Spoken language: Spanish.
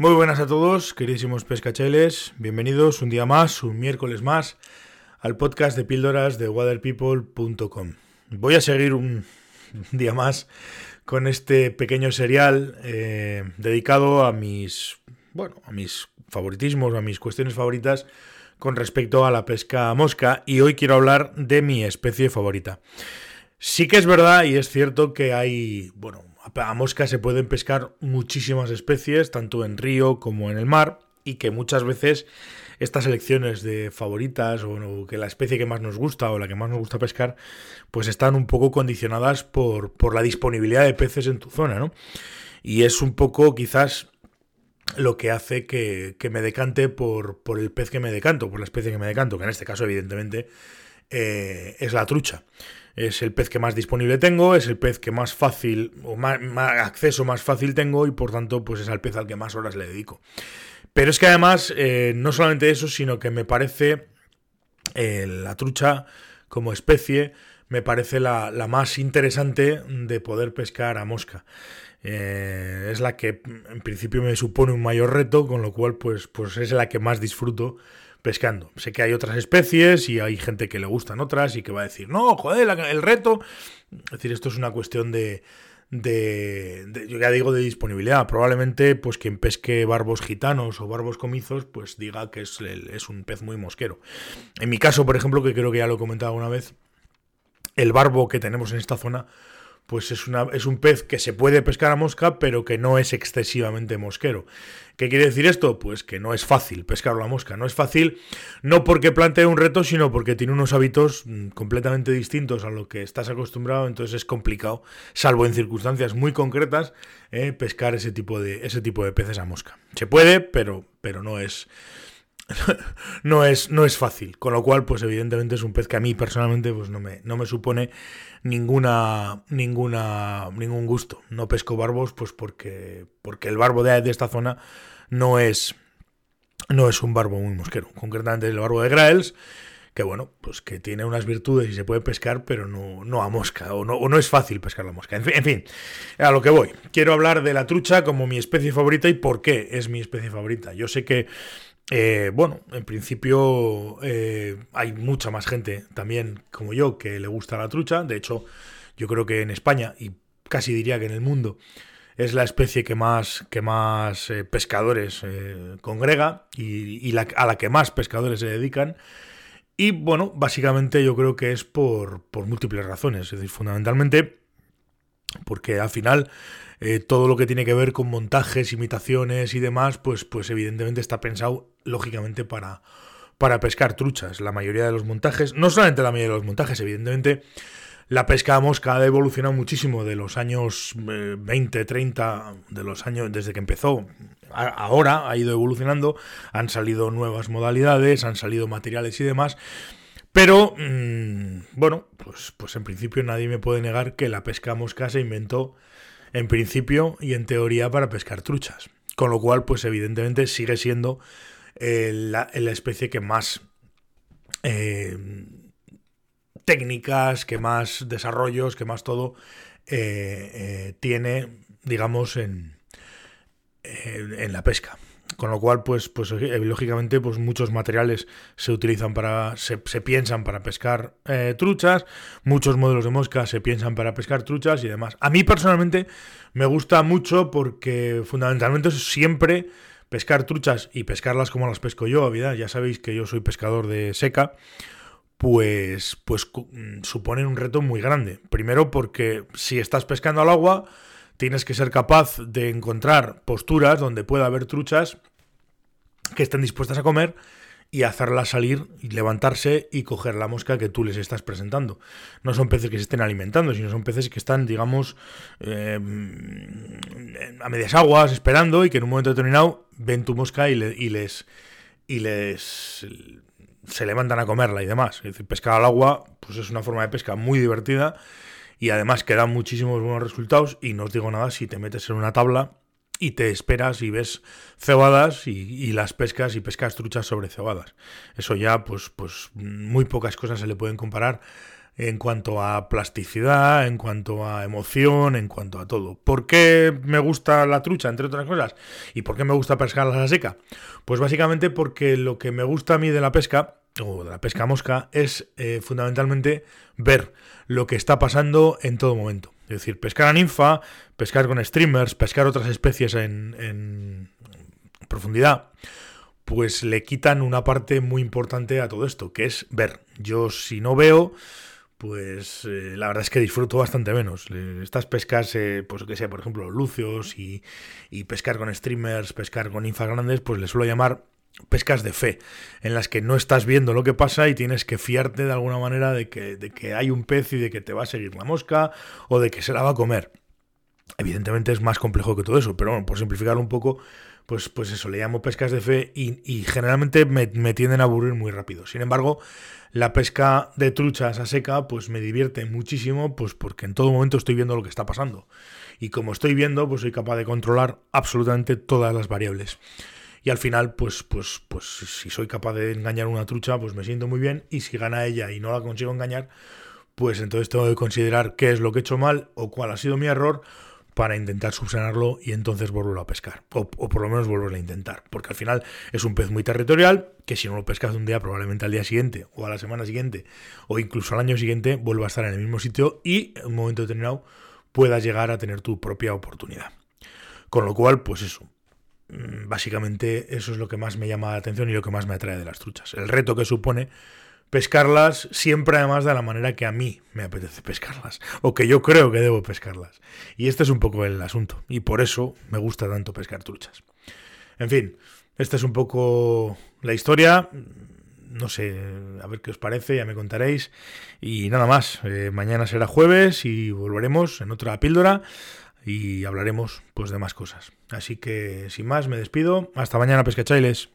Muy buenas a todos, queridísimos pescacheles. Bienvenidos un día más, un miércoles más, al podcast de píldoras de waterpeople.com. Voy a seguir un día más con este pequeño serial eh, dedicado a mis, bueno, a mis favoritismos, a mis cuestiones favoritas con respecto a la pesca mosca y hoy quiero hablar de mi especie favorita. Sí que es verdad y es cierto que hay, bueno, a mosca se pueden pescar muchísimas especies, tanto en río como en el mar, y que muchas veces estas elecciones de favoritas o que la especie que más nos gusta o la que más nos gusta pescar, pues están un poco condicionadas por, por la disponibilidad de peces en tu zona, ¿no? Y es un poco quizás lo que hace que, me decante por, por, el pez que me decanto, por la especie que me decanto, que en este caso evidentemente eh, es la trucha. Es el pez que más disponible tengo, es el pez que más fácil o más, acceso más fácil tengo y por tanto pues es el pez al que más horas le dedico. Pero es que además eh, no solamente eso, sino que me parece eh, la trucha como especie me parece la, más interesante de poder pescar a mosca. es la que en principio me supone un mayor reto, con lo cual pues, pues es la que más disfruto pescando. Sé que hay otras especies y hay gente que le gustan otras y que va a decir, no, joder, el reto. Es decir, esto es una cuestión de, de, yo ya digo, de disponibilidad. Probablemente, pues quien pesque barbos gitanos o barbos comizos, pues diga que es, es un pez muy mosquero. En mi caso, por ejemplo, que creo que ya lo he comentado una vez, el barbo que tenemos en esta zona pues es, una, es un pez que se puede pescar a mosca, pero que no es excesivamente mosquero. ¿Qué quiere decir esto? Pues que no es fácil pescarlo a mosca. No es fácil no porque plantee un reto, sino porque tiene unos hábitos mm, completamente distintos a lo que estás acostumbrado, entonces es complicado, salvo en circunstancias muy concretas, eh, pescar ese tipo, de, ese tipo de peces a mosca. Se puede, pero, pero no es no, es, no es fácil. Con lo cual, pues evidentemente es un pez que a mí personalmente pues no me, no me supone ninguna, ninguna, ningún gusto. No pesco barbos, pues porque, porque el barbo de, de esta zona no es, no es un barbo muy mosquero. Concretamente el barbo de Graels, que bueno, pues que tiene unas virtudes y se puede pescar, pero no, no a mosca, o no, o no es fácil pescar la mosca. En fin, en fin, a lo que voy. Quiero hablar de la trucha como mi especie favorita y por qué es mi especie favorita. Yo sé que eh, bueno, en principio eh, hay mucha más gente también como yo que le gusta la trucha. De hecho, yo creo que en España, y casi diría que en el mundo, es la especie que más, que más eh, pescadores congrega y, a la que más pescadores se dedican. Y bueno, básicamente yo creo que es por, por múltiples razones. Es decir, fundamentalmente porque al final eh, todo lo que tiene que ver con montajes, imitaciones y demás, pues, pues evidentemente está pensado lógicamente para, para pescar truchas. La mayoría de los montajes, no solamente la mayoría de los montajes, evidentemente la pesca mosca ha evolucionado muchísimo de los años 20, eh, 30, de los años desde que empezó. ahora ha ido evolucionando, han salido nuevas modalidades, han salido materiales y demás. Pero, mm, bueno, pues, pues en principio nadie me puede negar que la pesca mosca se inventó en principio y en teoría para pescar truchas. Con lo cual, pues evidentemente sigue siendo eh, la, especie que más eh, técnicas, que más desarrollos, que más todo eh, tiene, digamos, en, en la pesca. Con lo cual, pues, pues eh, lógicamente, pues muchos materiales se utilizan para, se, piensan para pescar eh, truchas, muchos modelos de mosca se piensan para pescar truchas y demás. A mí personalmente me gusta mucho porque fundamentalmente siempre pescar truchas y pescarlas como las pesco yo, vida. Ya sabéis que yo soy pescador de seca, pues, pues mm, suponen un reto muy grande. Primero porque si estás pescando al agua, tienes que ser capaz de encontrar posturas donde pueda haber truchas que estén dispuestas a comer y hacerlas salir y levantarse y coger la mosca que tú les estás presentando. No son peces que se estén alimentando, sino son peces que están, digamos, eh, a medias aguas, esperando y que en un momento determinado ven tu mosca y, les y les se levantan a comerla y demás. Es decir, pescar al agua, pues es una forma de pesca muy divertida y además que da muchísimos buenos resultados y no os digo nada si te metes en una tabla y te esperas y ves cebadas y, las pescas y pescas truchas sobre cebadas. Eso ya, pues, pues muy pocas cosas se le pueden comparar en cuanto a plasticidad, en cuanto a emoción, en cuanto a todo. ¿Por qué me gusta la trucha, entre otras cosas? ¿Y por qué me gusta pescarla a la seca? Pues básicamente porque lo que me gusta a mí de la pesca, o de la pesca mosca, es eh, fundamentalmente ver lo que está pasando en todo momento. Es decir, pescar a ninfa, pescar con streamers, pescar otras especies en, en profundidad pues le quitan una parte muy importante a todo esto, que es ver. Yo si no veo, pues eh, la verdad es que disfruto bastante menos. Estas pescas, eh, pues que sea, por ejemplo, lucios y, pescar con streamers, pescar con infas grandes, pues le suelo llamar pescas de fe, en las que no estás viendo lo que pasa y tienes que fiarte de alguna manera de que, de que hay un pez y de que te va a seguir la mosca o de que se la va a comer. Evidentemente es más complejo que todo eso, pero bueno, por simplificarlo un poco, pues, pues eso, le llamo pescas de fe y, generalmente me, tienden a aburrir muy rápido. Sin embargo, la pesca de truchas a seca, pues me divierte muchísimo, pues porque en todo momento estoy viendo lo que está pasando. Y como estoy viendo, pues soy capaz de controlar absolutamente todas las variables. Y al final, pues, pues, pues si soy capaz de engañar una trucha, pues me siento muy bien. Y si gana ella y no la consigo engañar, pues entonces tengo que considerar qué es lo que he hecho mal o cuál ha sido mi error para intentar subsanarlo y entonces volverlo a pescar. O, por lo menos volverlo a intentar. Porque al final es un pez muy territorial que si no lo pescas un día, probablemente al día siguiente o a la semana siguiente o incluso al año siguiente vuelva a estar en el mismo sitio y en un momento determinado puedas llegar a tener tu propia oportunidad. Con lo cual, pues eso. Mm, básicamente eso es lo que más me llama la atención y lo que más me atrae de las truchas. El reto que supone pescarlas siempre además de la manera que a mí me apetece pescarlas o que yo creo que debo pescarlas. Y este es un poco el asunto y por eso me gusta tanto pescar truchas. En fin, esta es un poco la historia. No sé, a ver qué os parece, ya me contaréis. Y nada más, eh, mañana será jueves y volveremos en otra píldora y hablaremos pues de más cosas. Así que sin más, me despido. Hasta mañana, pescachailes.